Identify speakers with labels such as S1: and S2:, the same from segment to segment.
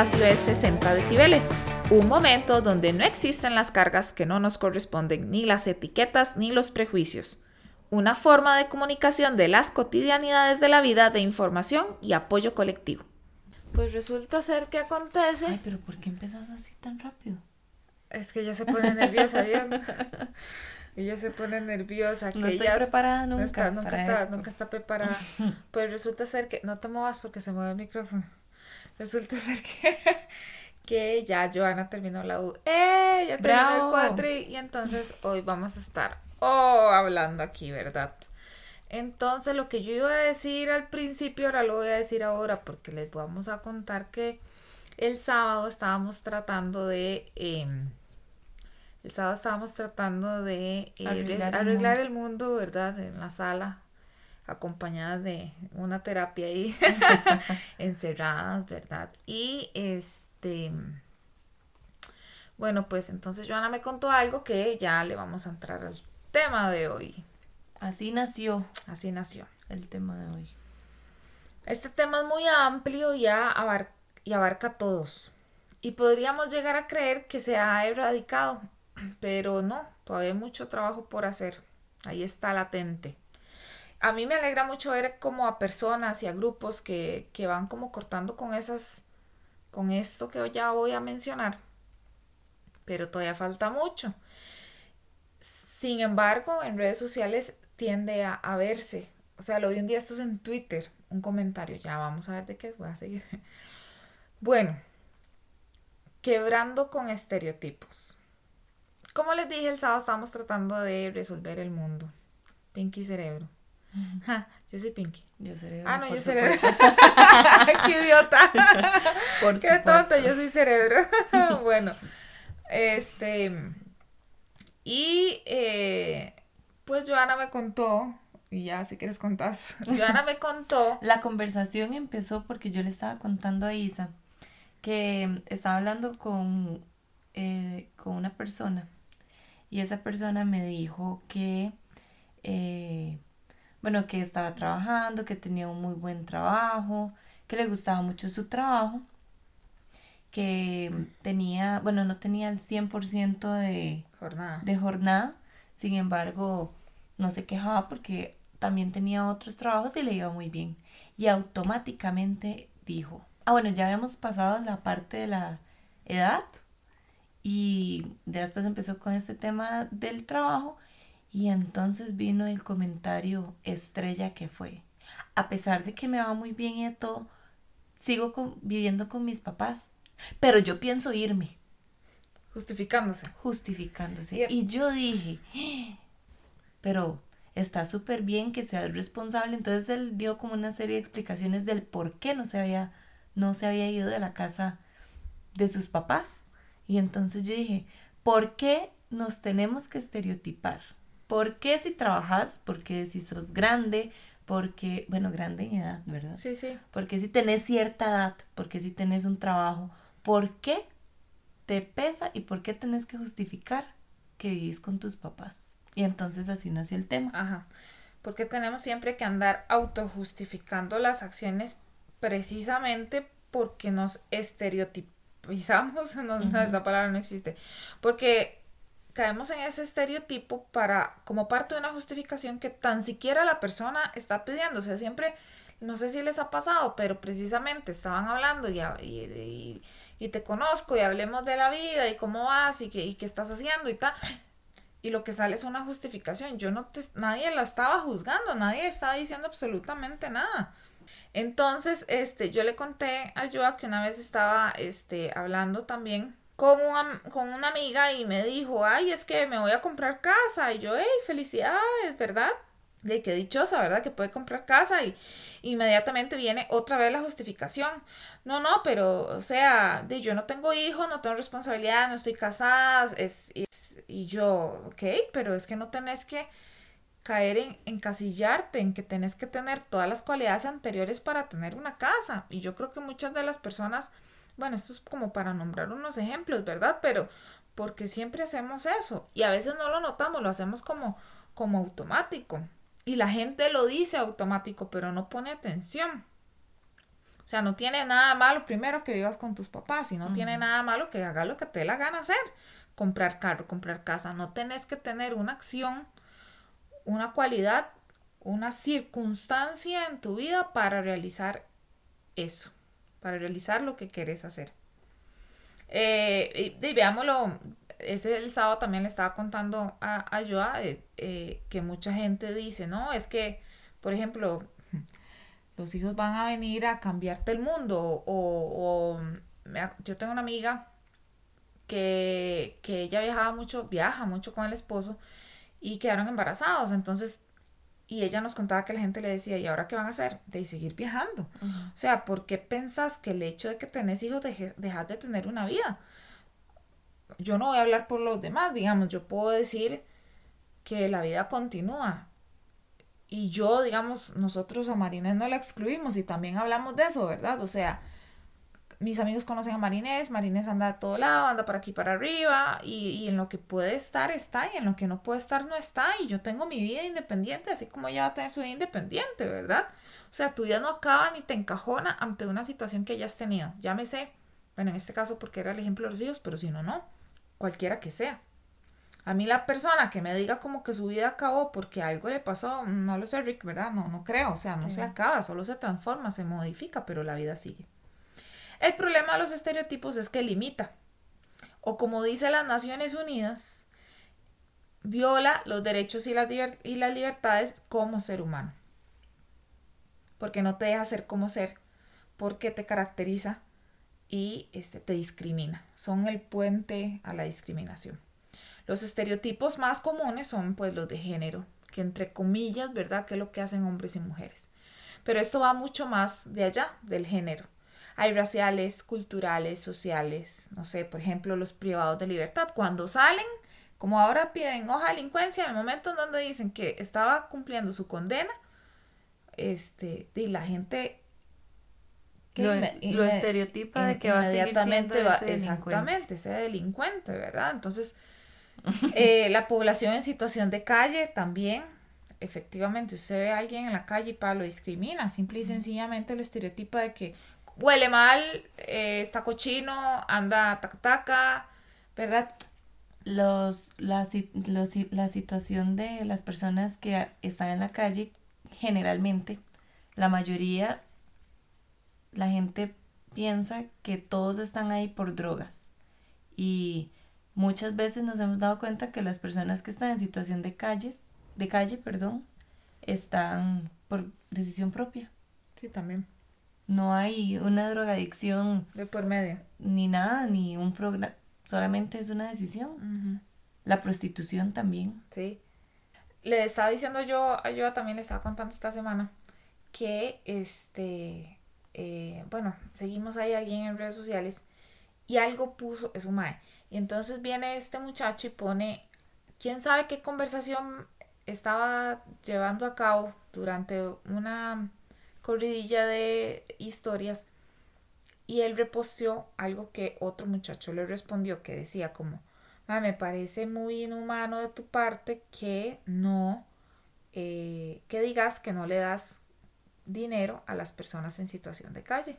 S1: Espacio es 60 decibeles, un momento donde no existen las cargas que no nos corresponden, ni las etiquetas ni los prejuicios. Una forma de comunicación de las cotidianidades de la vida de información y apoyo colectivo. Pues resulta ser que acontece.
S2: Ay, pero ¿por qué empezas así tan rápido?
S1: Es que ella se pone nerviosa, bien. ella se pone nerviosa.
S2: No
S1: que
S2: estoy
S1: ella
S2: preparada nunca.
S1: no está, nunca,
S2: para
S1: está,
S2: esto.
S1: nunca está preparada. Pues resulta ser que. No te muevas porque se mueve el micrófono. Resulta ser que. Que ya Joana terminó la U. ¡Eh! Ya terminó el cuatri. Y entonces hoy vamos a estar. Oh, hablando aquí, ¿verdad? Entonces, lo que yo iba a decir al principio, ahora lo voy a decir ahora, porque les vamos a contar que el sábado estábamos tratando de. em, el sábado estábamos tratando de eh,
S2: Arreglar
S1: res-
S2: el
S1: arreglar el mundo, ¿verdad? En la sala, acompañadas de una terapia ahí, encerradas, ¿verdad? Y este. Bueno, pues entonces Joana me contó algo que ya le vamos a entrar al tema de hoy.
S2: Así nació
S1: Así nació.
S2: el tema de hoy.
S1: Este tema es muy amplio y, ya abar- y abarca a todos. Y podríamos llegar a creer que se ha erradicado, pero no, todavía hay mucho trabajo por hacer. Ahí está latente. A mí me alegra mucho ver como a personas y a grupos que, que van como cortando con esas, con esto que ya voy a mencionar. Pero todavía falta mucho. Sin embargo, en redes sociales tiende a, verse. O sea, lo vi un día, esto es en Twitter, un comentario. Ya vamos a ver de qué voy a seguir. Bueno, quebrando con estereotipos. Como les dije, el sábado estábamos tratando de resolver el mundo. Pinky Cerebro. Ja, yo soy Pinky.
S2: Yo seré.
S1: Ah, no, yo cerebro. ¡Qué idiota!
S2: Por
S1: ¡Qué tonta! Yo soy cerebro. bueno, este. Y eh, pues Joana me contó, y ya si quieres contás. Joana me contó.
S2: La conversación empezó porque yo le estaba contando a Isa que estaba hablando con, eh, con una persona y esa persona me dijo que, eh, bueno, que estaba trabajando, que tenía un muy buen trabajo, que le gustaba mucho su trabajo, que tenía, bueno, no tenía el 100% de,
S1: Jornada.
S2: de jornada, sin embargo, no se quejaba porque también tenía otros trabajos y le iba muy bien. Y automáticamente dijo, ah, bueno, ya habíamos pasado la parte de la edad y después empezó con este tema del trabajo y entonces vino el comentario estrella que fue, a pesar de que me va muy bien y de todo, sigo con- viviendo con mis papás, pero yo pienso irme
S1: Justificándose.
S2: justificándose.
S1: Y-
S2: Y yo dije, "Ah, pero está súper bien que sea el responsable. Entonces él dio como una serie de explicaciones del por qué no se había, no se había ido de la casa de sus papás. Y entonces yo dije, ¿por qué nos tenemos que estereotipar? ¿Por qué si trabajas? Porque si sos grande, porque, bueno, grande en edad, ¿verdad?
S1: Sí, sí.
S2: Porque si tenés cierta edad, porque si tenés un trabajo, ¿por qué te pesa y por qué tenés que justificar que vivís con tus papás? Y entonces así nació el tema.
S1: Ajá. Porque tenemos siempre que andar autojustificando las acciones precisamente porque nos estereotipizamos. No, no, esa palabra no existe. Porque caemos en ese estereotipo para, como parte de una justificación que tan siquiera la persona está pidiendo. O sea, siempre, no sé si les ha pasado, pero precisamente estaban hablando y, y, y- y te conozco y hablemos de la vida y cómo vas y qué, y qué estás haciendo y tal y lo que sale es una justificación. Yo no te, nadie la estaba juzgando, nadie estaba diciendo absolutamente nada. Entonces, este, yo le conté a Joa que una vez estaba, este, hablando también con una, con una amiga y me dijo, ay, es que me voy a comprar casa. Y yo, hey, felicidades, ¿verdad? De qué dichosa, ¿verdad? Que puede comprar casa y inmediatamente viene otra vez la justificación. No, no, pero, o sea, de yo no tengo hijos, no tengo responsabilidad, no estoy casada, es, es- y yo, ok, pero es que no tenés que caer en encasillarte, en que tenés que tener todas las cualidades anteriores para tener una casa. Y yo creo que muchas de las personas, bueno, esto es como para nombrar unos ejemplos, ¿verdad? Pero porque siempre hacemos eso y a veces no lo notamos, lo hacemos como, como automático. Y la gente lo dice automático, pero no pone atención. O sea, no tiene nada malo primero que vivas con tus papás y no tiene nada malo que hagas lo que te dé la gana hacer. Comprar carro, comprar casa. No tenés que tener una acción, una cualidad, una circunstancia en tu vida para realizar eso, para realizar lo que quieres hacer. Eh, y, veámoslo, ese el sábado también le estaba contando a, a Joa eh, eh, que mucha gente dice, no, es que, por ejemplo, los hijos van a venir a cambiarte el mundo. O, yo tengo una amiga que, que ella viajaba mucho, viaja mucho con el esposo y quedaron embarazados. Entonces, y ella nos contaba que la gente le decía, ¿y ahora qué van a hacer? De seguir viajando. O sea, ¿por qué pensás que el hecho de que tenés hijos dejas de tener una vida? Yo no voy a hablar por los demás, digamos, yo puedo decir que la vida continúa y yo, digamos, nosotros a Marinés no la excluimos y también hablamos de eso, ¿verdad? O sea, mis amigos conocen a Marinés, Marinés anda a todo lado, anda para aquí para arriba y, y, en lo que puede estar está y en lo que no puede estar no está y yo tengo mi vida independiente, así como ella va a tener su vida independiente, ¿verdad? O sea, tu vida no acaba ni te encajona ante una situación que hayas tenido, llámese, bueno, en este caso porque era el ejemplo de los hijos, pero si no, no, cualquiera que sea. A mí la persona que me diga como que su vida acabó porque algo le pasó, no lo sé, Rick, ¿verdad? No, no creo, o sea, no se acaba, solo se transforma, se modifica, pero la vida sigue. El problema de los estereotipos es que limita, o como dice las Naciones Unidas, viola los derechos y las, libertades como ser humano. Porque no te deja ser como ser, porque te caracteriza y este, te discrimina. Son el puente a la discriminación. Los estereotipos más comunes son pues los de género, que entre comillas, ¿verdad? Que es lo que hacen hombres y mujeres. Pero esto va mucho más de allá del género. Hay raciales, culturales, sociales, no sé, por ejemplo, los privados de libertad. Cuando salen, como ahora piden hoja de delincuencia, en el momento en donde dicen que estaba cumpliendo su condena, este, y la gente
S2: lo, estereotipa de que va a seguir siendo ese
S1: exactamente ese delincuente, ¿verdad? Entonces, eh, la población en situación de calle también, efectivamente, usted ve a alguien en la calle y para lo discrimina, simple y sencillamente el estereotipo de que huele mal, eh, está cochino, anda taca ¿verdad?
S2: Los, la, la situación de las personas que están en la calle, generalmente, la mayoría, la gente piensa que todos están ahí por drogas. Y Muchas veces nos hemos dado cuenta que las personas que están en situación de calles, de calle, perdón, están por decisión propia.
S1: Sí, también.
S2: No hay una drogadicción.
S1: De por medio.
S2: Ni nada, ni un programa. Solamente es una decisión. La prostitución también.
S1: Sí. Le estaba diciendo yo, yo también le estaba contando esta semana que este, eh, bueno, seguimos ahí alguien en redes sociales y algo puso, es un mae, y entonces viene este muchacho y pone, quién sabe qué conversación estaba llevando a cabo durante una corridilla de historias y él reposteó algo que otro muchacho le respondió que decía como, me parece muy inhumano de tu parte que no, eh, que digas que no le das dinero a las personas en situación de calle,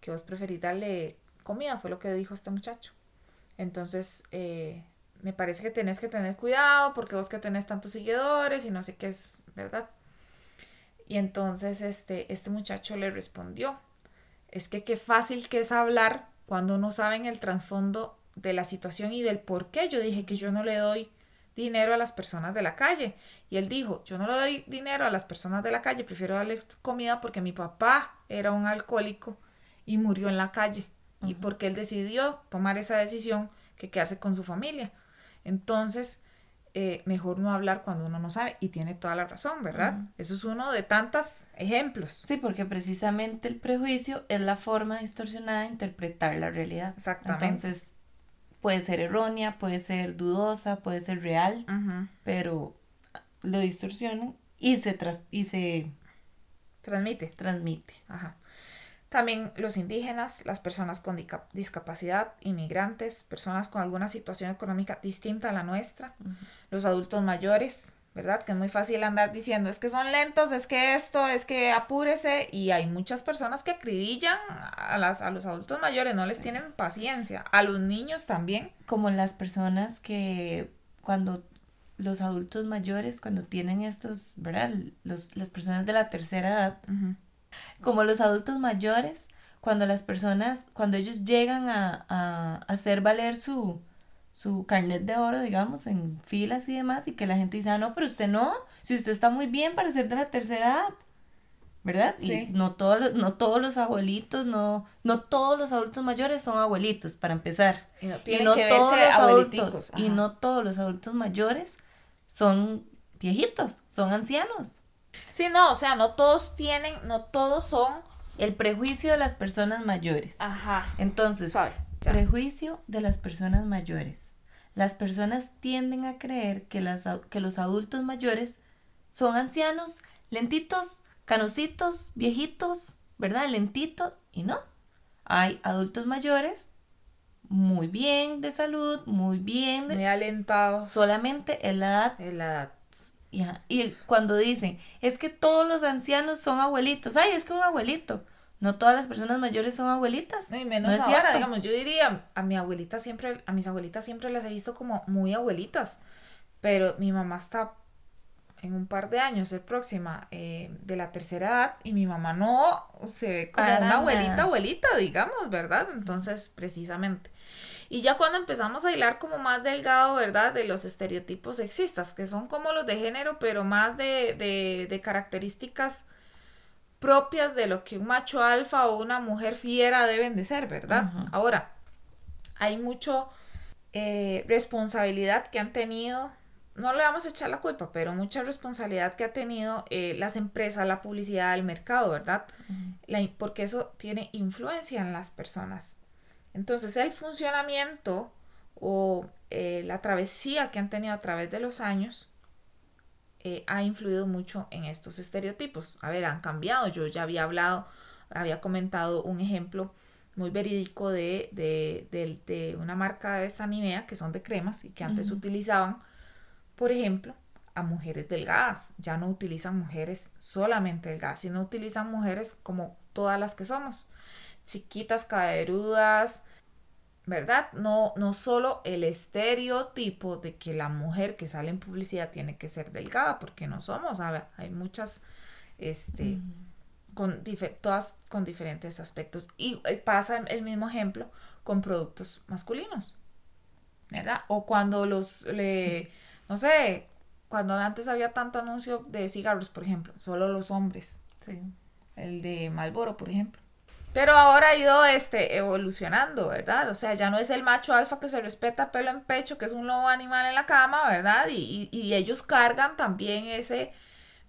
S1: que vos preferís darle comida, fue lo que dijo este muchacho. Entonces, eh, me parece que tenés que tener cuidado porque vos que tenés tantos seguidores y no sé qué es, ¿verdad? Y entonces este, este muchacho le respondió, es que qué fácil que es hablar cuando no saben el trasfondo de la situación y del por qué. Yo dije que yo no le doy dinero a las personas de la calle. Y él dijo, yo no le doy dinero a las personas de la calle, prefiero darle comida porque mi papá era un alcohólico y murió en la calle y porque él decidió tomar esa decisión que quedarse con su familia. Entonces, eh, mejor no hablar cuando uno no sabe y tiene toda la razón, ¿verdad? Eso es uno de tantos ejemplos.
S2: Sí, porque precisamente el prejuicio es la forma distorsionada de interpretar la realidad. Exactamente. Entonces, puede ser errónea, puede ser dudosa, puede ser real, pero lo distorsionan y se, tras y se
S1: transmite.
S2: Transmite.
S1: Ajá. También los indígenas, las personas con discapacidad, inmigrantes, personas con alguna situación económica distinta a la nuestra, los adultos mayores, ¿verdad? Que es muy fácil andar diciendo, es que son lentos, es que esto, es que apúrese, y hay muchas personas que acribillan a, las, a los adultos mayores, no les tienen paciencia, a los niños también.
S2: Como las personas que cuando los adultos mayores, cuando tienen estos, ¿verdad? Los, las personas de la tercera edad, como los adultos mayores, cuando las personas, cuando ellos llegan a, a hacer valer su, su carnet de oro, digamos, en filas y demás, y que la gente dice, ah, no, pero usted no, si usted está muy bien para ser de la tercera edad, ¿verdad? Sí. Y no todos, no todos los abuelitos, no, no todos los adultos mayores son abuelitos, para empezar. Y no, que todos los adultos, y no todos los adultos mayores son viejitos, son ancianos.
S1: Sí, no, o sea, no todos tienen, no todos son...
S2: El prejuicio de las personas mayores. Ajá. Entonces, prejuicio de las personas mayores. Las personas tienden a creer que, las, que los adultos mayores son ancianos, lentitos, canositos, viejitos, ¿verdad? Lentito y no. Hay adultos mayores muy bien de salud, muy bien.
S1: muy alentados.
S2: Solamente en la edad.
S1: En la edad.
S2: Y cuando dicen, es que todos los ancianos son abuelitos, ay, es que un abuelito no todas las personas mayores son abuelitas.
S1: y menos ahora, digamos, yo diría, a mi abuelita siempre, a mis abuelitas siempre las he visto como muy abuelitas, pero mi mamá está en un par de años, el próxima, eh, de la tercera edad, y mi mamá no se ve como una abuelita, abuelita, digamos, ¿verdad? Entonces, precisamente. Y ya cuando empezamos a hilar como más delgado, ¿verdad? De los estereotipos sexistas, que son como los de género, pero más de, de, de características propias de lo que un macho alfa o una mujer fiera deben de ser, ¿verdad? Ahora, hay mucho eh, responsabilidad que han tenido, no le vamos a echar la culpa, pero mucha responsabilidad que ha tenido eh, las empresas, la publicidad, el mercado, ¿verdad? porque eso tiene influencia en las personas. Entonces, el funcionamiento o eh, la travesía que han tenido a través de los años eh, ha influido mucho en estos estereotipos. A ver, han cambiado. Yo ya había hablado, había comentado un ejemplo muy verídico de, de, una marca de esta Nivea que son de cremas y que antes utilizaban, por ejemplo, a mujeres delgadas. Ya no utilizan mujeres solamente delgadas, sino utilizan mujeres como todas las que somos. Chiquitas, caderudas, ¿verdad? No, no solo el estereotipo de que la mujer que sale en publicidad tiene que ser delgada, porque no somos, hay muchas, este, con todas con diferentes aspectos. Y eh, pasa el mismo ejemplo con productos masculinos, ¿verdad? O cuando los, le, no sé, cuando antes había tanto anuncio de cigarros, por ejemplo, solo los hombres. Sí. El de Malboro, por ejemplo. Pero ahora ha ido este, evolucionando, ¿verdad? O sea, ya no es el macho alfa que se respeta pelo en pecho, que es un lobo animal en la cama, ¿verdad? Y, y, ellos cargan también ese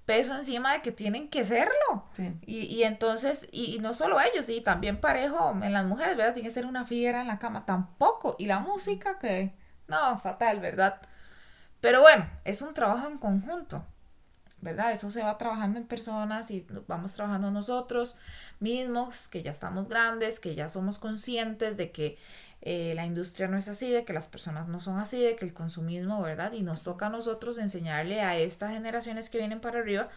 S1: peso encima de que tienen que serlo. Y, y, entonces, y, no solo ellos, y también parejo en las mujeres, ¿verdad? Tiene que ser una fiera en la cama, tampoco. Y la música, que no, fatal, ¿verdad? Pero bueno, es un trabajo en conjunto. ¿Verdad? Eso se va trabajando en personas y vamos trabajando nosotros mismos, que ya estamos grandes, que ya somos conscientes de que eh, la industria no es así, de que las personas no son así, de que el consumismo, ¿verdad? Y nos toca a nosotros enseñarle a estas generaciones que vienen para arriba,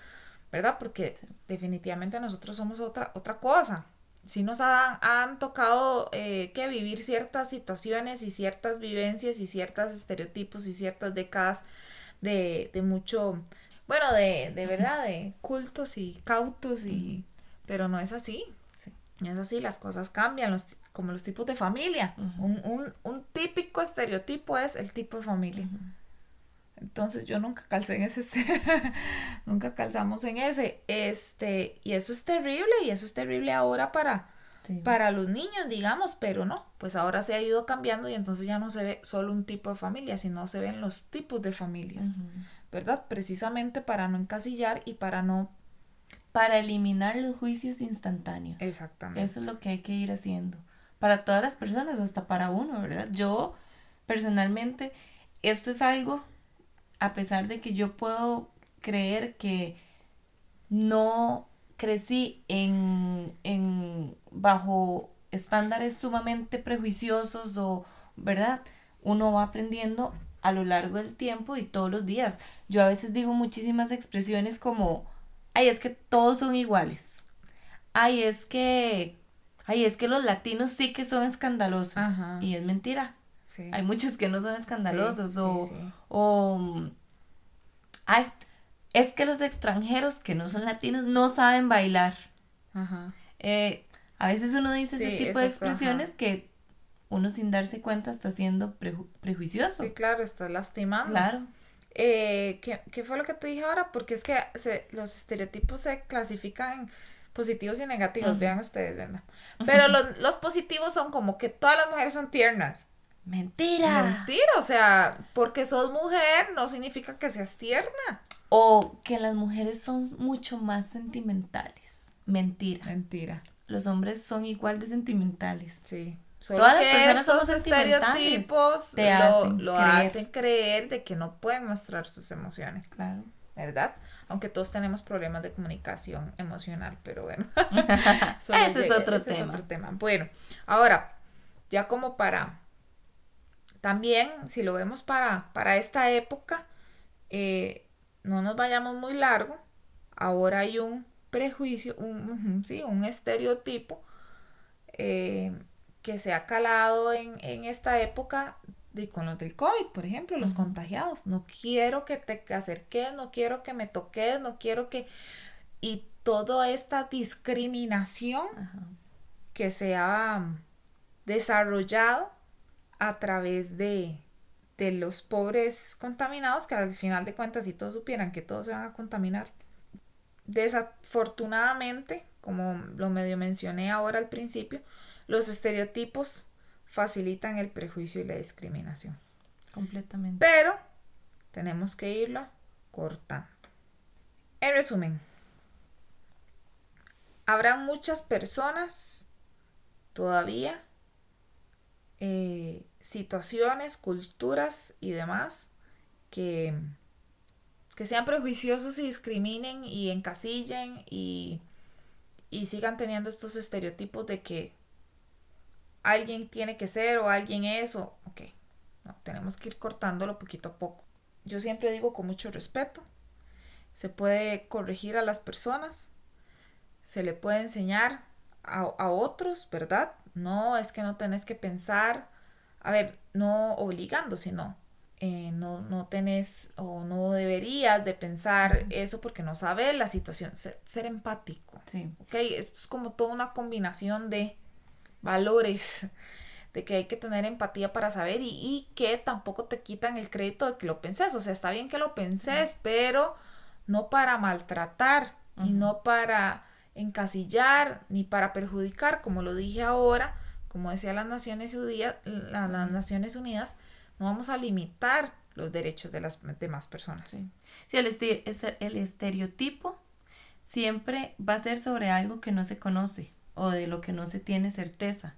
S1: ¿verdad? Porque definitivamente nosotros somos otra, otra cosa. Si nos han, han tocado eh, que vivir ciertas situaciones y ciertas vivencias y ciertos estereotipos y ciertas décadas de, de mucho bueno, de, de verdad, de cultos y cautos y... Pero no es así. No es así, las cosas cambian, los, como los tipos de familia. un, un, un, típico estereotipo es el tipo de familia. Entonces yo nunca calcé en ese, nunca calzamos en ese. Este, y eso es terrible, y eso es terrible ahora para, para los niños, digamos, pero no, pues ahora se ha ido cambiando y entonces ya no se ve solo un tipo de familia, sino se ven los tipos de familias. ¿Verdad? Precisamente para no encasillar y para no...
S2: Para eliminar los juicios instantáneos. Exactamente. Eso es lo que hay que ir haciendo. Para todas las personas, hasta para uno, ¿verdad? Yo, personalmente, esto es algo, a pesar de que yo puedo creer que no crecí en, en bajo estándares sumamente prejuiciosos o, ¿verdad? Uno va aprendiendo a lo largo del tiempo y todos los días. Yo a veces digo muchísimas expresiones como, ay, es que todos son iguales. Ay, es que, ay, es que los latinos sí que son escandalosos. Y es mentira. Hay muchos que no son escandalosos o, o, ay, es que los extranjeros que no son latinos no saben bailar. Eh, a veces uno dice ese tipo de expresiones que uno sin darse cuenta está siendo prejuicioso.
S1: Sí, claro, está lastimando. Claro. Eh, ¿qué, fue lo que te dije ahora? Porque es que los estereotipos se clasifican en positivos y negativos, vean ustedes, ¿verdad? Pero los, los, positivos son como que todas las mujeres son tiernas.
S2: Mentira.
S1: Mentira, o sea, porque sos mujer no significa que seas tierna.
S2: O que las mujeres son mucho más sentimentales. Mentira.
S1: Mentira.
S2: Los hombres son igual de sentimentales.
S1: Sí. Todas las personas somos estereotipos lo, lo hacen creer de que no pueden mostrar sus emociones.
S2: Claro.
S1: ¿Verdad? Aunque todos tenemos problemas de comunicación emocional, pero bueno.
S2: ese, es otro, ese tema. es otro
S1: tema. Bueno, ahora, ya como para, también, si lo vemos para, para esta época, eh, no nos vayamos muy largo. Ahora hay un prejuicio, un, sí, un estereotipo eh, que se ha calado en, esta época de, con los del COVID, por ejemplo, los contagiados. No quiero que te acerques, no quiero que me toques, no quiero que... Y toda esta discriminación que se ha desarrollado a través de, de los pobres contaminados, que al final de cuentas, si todos supieran que todos se van a contaminar, desafortunadamente, como lo medio mencioné ahora al principio, los estereotipos facilitan el prejuicio y la discriminación.
S2: Completamente.
S1: Pero tenemos que irlo cortando. En resumen, habrá muchas personas todavía, eh, situaciones, culturas y demás que, que sean prejuiciosos y discriminen y encasillen y, y sigan teniendo estos estereotipos de que alguien tiene que ser o alguien es o, ok, no, tenemos que ir cortándolo poquito a poco. Yo siempre digo con mucho respeto, se puede corregir a las personas, se le puede enseñar a, otros, ¿verdad? No es que no tenés que pensar, a ver, no obligando, sino eh, no, no tenés o no deberías de pensar eso porque no sabes la situación, ser, ser empático.
S2: Sí.
S1: Ok, esto es como toda una combinación de valores, de que hay que tener empatía para saber y, que tampoco te quitan el crédito de que lo penses. O sea, está bien que lo penses, pero no para maltratar y no para encasillar ni para perjudicar, como lo dije ahora, como decía las Naciones Unidas, las Naciones Unidas, no vamos a limitar los derechos de las demás personas.
S2: Sí, el, el estereotipo siempre va a ser sobre algo que no se conoce o de lo que no se tiene certeza.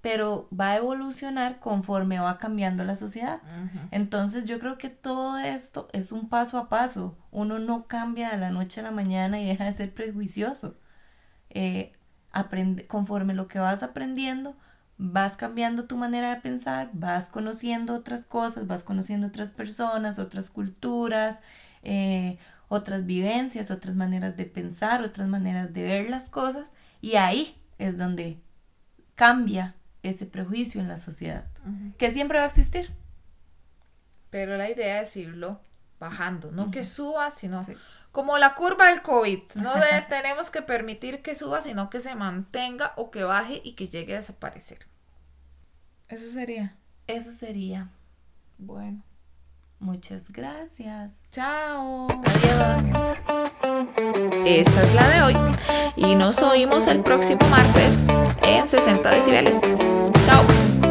S2: Pero va a evolucionar conforme va cambiando la sociedad. Entonces yo creo que todo esto es un paso a paso. Uno no cambia de la noche a la mañana y deja de ser prejuicioso. Eh, aprende, conforme lo que vas aprendiendo, vas cambiando tu manera de pensar, vas conociendo otras cosas, vas conociendo otras personas, otras culturas, eh, otras vivencias, otras maneras de pensar, otras maneras de ver las cosas y ahí es donde cambia ese prejuicio en la sociedad, que siempre va a existir.
S1: Pero la idea es irlo bajando, no que suba, sino como la curva del COVID. No tenemos que permitir que suba, sino que se mantenga o que baje y que llegue a desaparecer. Eso sería.
S2: Eso sería.
S1: Bueno.
S2: Muchas gracias.
S1: Chao.
S2: Adiós.
S1: Esta es la de hoy y nos oímos el próximo martes en 60 decibeles. Chao.